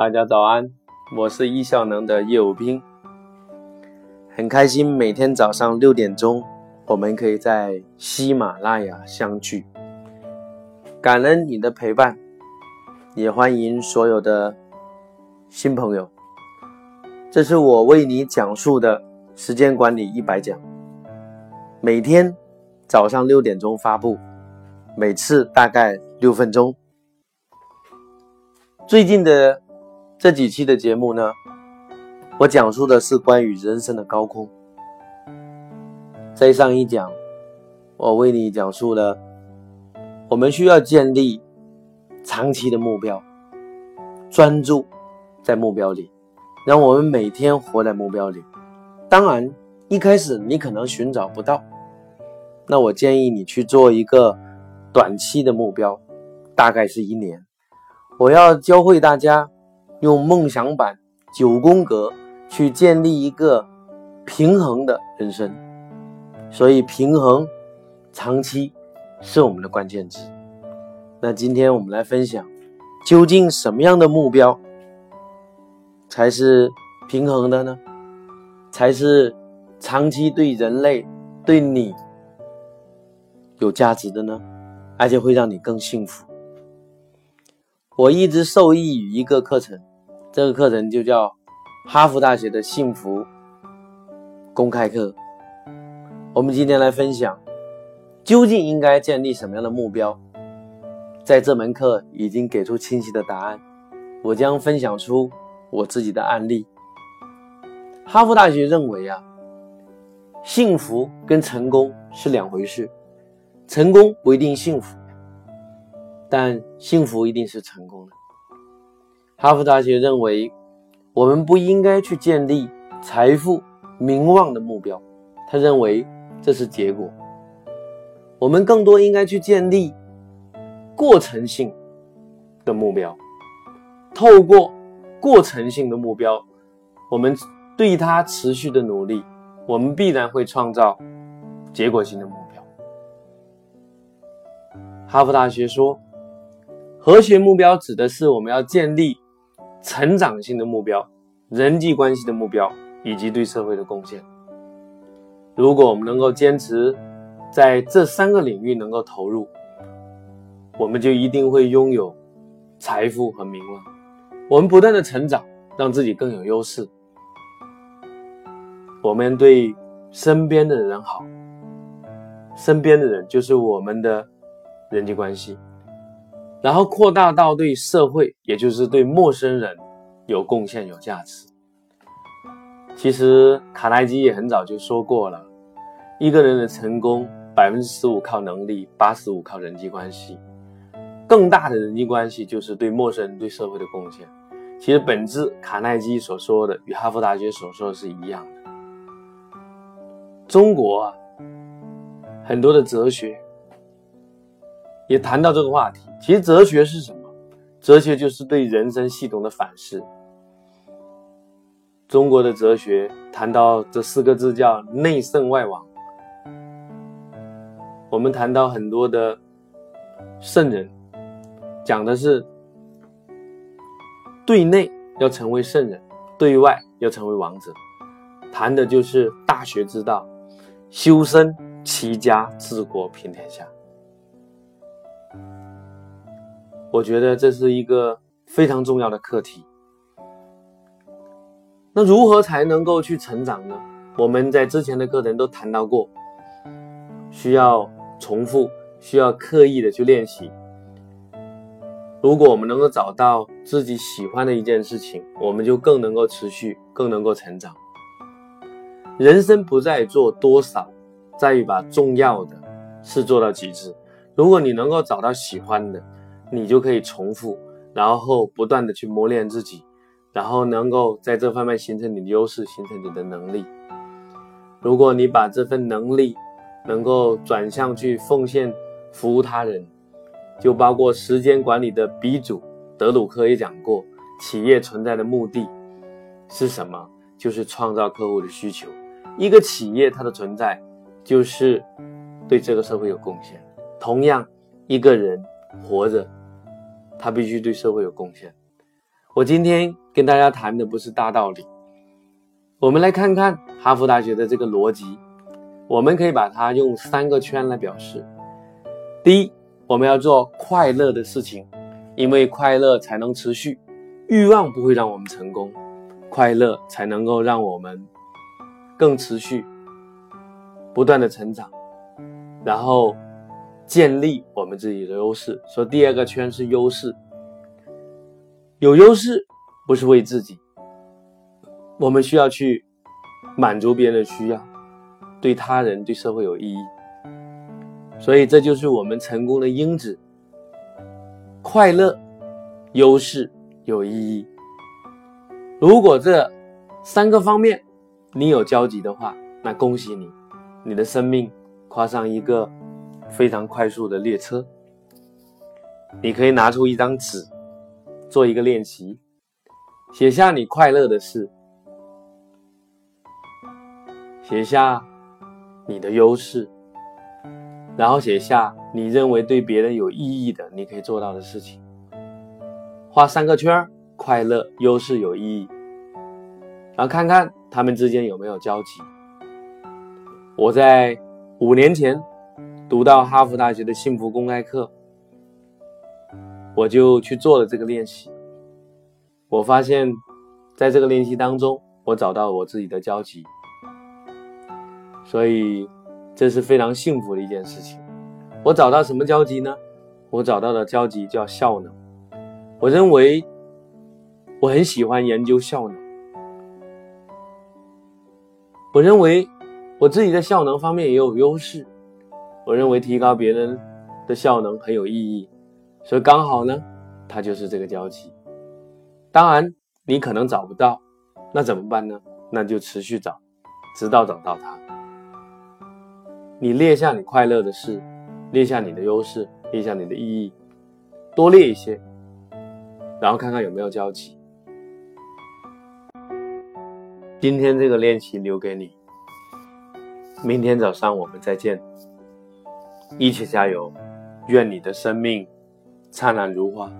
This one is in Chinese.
大家早安，我是易效能的业务兵，很开心每天早上六点钟，我们可以在喜马拉雅相聚。感恩你的陪伴，也欢迎所有的新朋友。这是我为你讲述的时间管理一百讲，每天早上六点钟发布，每次大概六分钟。最近的。这几期的节目呢，我讲述的是关于人生的高空。在上一讲，我为你讲述了我们需要建立长期的目标，专注在目标里，让我们每天活在目标里。当然，一开始你可能寻找不到，那我建议你去做一个短期的目标，大概是一年。我要教会大家。用梦想版九宫格去建立一个平衡的人生，所以平衡长期是我们的关键词。那今天我们来分享，究竟什么样的目标才是平衡的呢？才是长期对人类、对你有价值的呢？而且会让你更幸福。我一直受益于一个课程。这个课程就叫哈佛大学的幸福公开课。我们今天来分享，究竟应该建立什么样的目标？在这门课已经给出清晰的答案。我将分享出我自己的案例。哈佛大学认为啊，幸福跟成功是两回事，成功不一定幸福，但幸福一定是成功的。哈佛大学认为，我们不应该去建立财富、名望的目标，他认为这是结果。我们更多应该去建立过程性的目标，透过过程性的目标，我们对它持续的努力，我们必然会创造结果性的目标。哈佛大学说，和谐目标指的是我们要建立。成长性的目标、人际关系的目标以及对社会的贡献。如果我们能够坚持在这三个领域能够投入，我们就一定会拥有财富和名望。我们不断的成长，让自己更有优势。我们对身边的人好，身边的人就是我们的人际关系。然后扩大到对社会，也就是对陌生人有贡献、有价值。其实卡耐基也很早就说过了，一个人的成功，百分之十五靠能力，八十五靠人际关系。更大的人际关系就是对陌生人、对社会的贡献。其实本质，卡耐基所说的与哈佛大学所说的是一样的。中国啊，很多的哲学。也谈到这个话题。其实哲学是什么？哲学就是对人生系统的反思。中国的哲学谈到这四个字叫内圣外王。我们谈到很多的圣人，讲的是对内要成为圣人，对外要成为王者，谈的就是大学之道，修身齐家治国平天下。我觉得这是一个非常重要的课题。那如何才能够去成长呢？我们在之前的课程都谈到过，需要重复，需要刻意的去练习。如果我们能够找到自己喜欢的一件事情，我们就更能够持续，更能够成长。人生不在做多少，在于把重要的事做到极致。如果你能够找到喜欢的，你就可以重复，然后不断的去磨练自己，然后能够在这方面形成你的优势，形成你的能力。如果你把这份能力能够转向去奉献、服务他人，就包括时间管理的鼻祖德鲁克也讲过，企业存在的目的是什么？就是创造客户的需求。一个企业它的存在就是对这个社会有贡献。同样，一个人活着。他必须对社会有贡献。我今天跟大家谈的不是大道理，我们来看看哈佛大学的这个逻辑，我们可以把它用三个圈来表示。第一，我们要做快乐的事情，因为快乐才能持续，欲望不会让我们成功，快乐才能够让我们更持续，不断的成长，然后建立我们自己的优势。说第二个圈是优势，有优势不是为自己，我们需要去满足别人的需要，对他人对社会有意义。所以这就是我们成功的因子：快乐、优势、有意义。如果这三个方面你有交集的话，那恭喜你，你的生命跨上一个非常快速的列车。你可以拿出一张纸，做一个练习，写下你快乐的事，写下你的优势。然后写下你认为对别人有意义的、你可以做到的事情，画三个圈儿，快乐、优势、有意义，然后看看他们之间有没有交集。我在五年前读到哈佛大学的幸福公开课，我就去做了这个练习。我发现，在这个练习当中，我找到我自己的交集，所以。这是非常幸福的一件事情。我找到什么交集呢？我找到的交集叫效能。我认为我很喜欢研究效能。我认为我自己在效能方面也有优势。我认为提高别人的效能很有意义。所以刚好呢，它就是这个交集。当然，你可能找不到，那怎么办呢？那就持续找，直到找到它。你列下你快乐的事，列下你的优势，列下你的意义，多列一些，然后看看有没有交集。今天这个练习留给你，明天早上我们再见，一起加油！愿你的生命灿烂如花。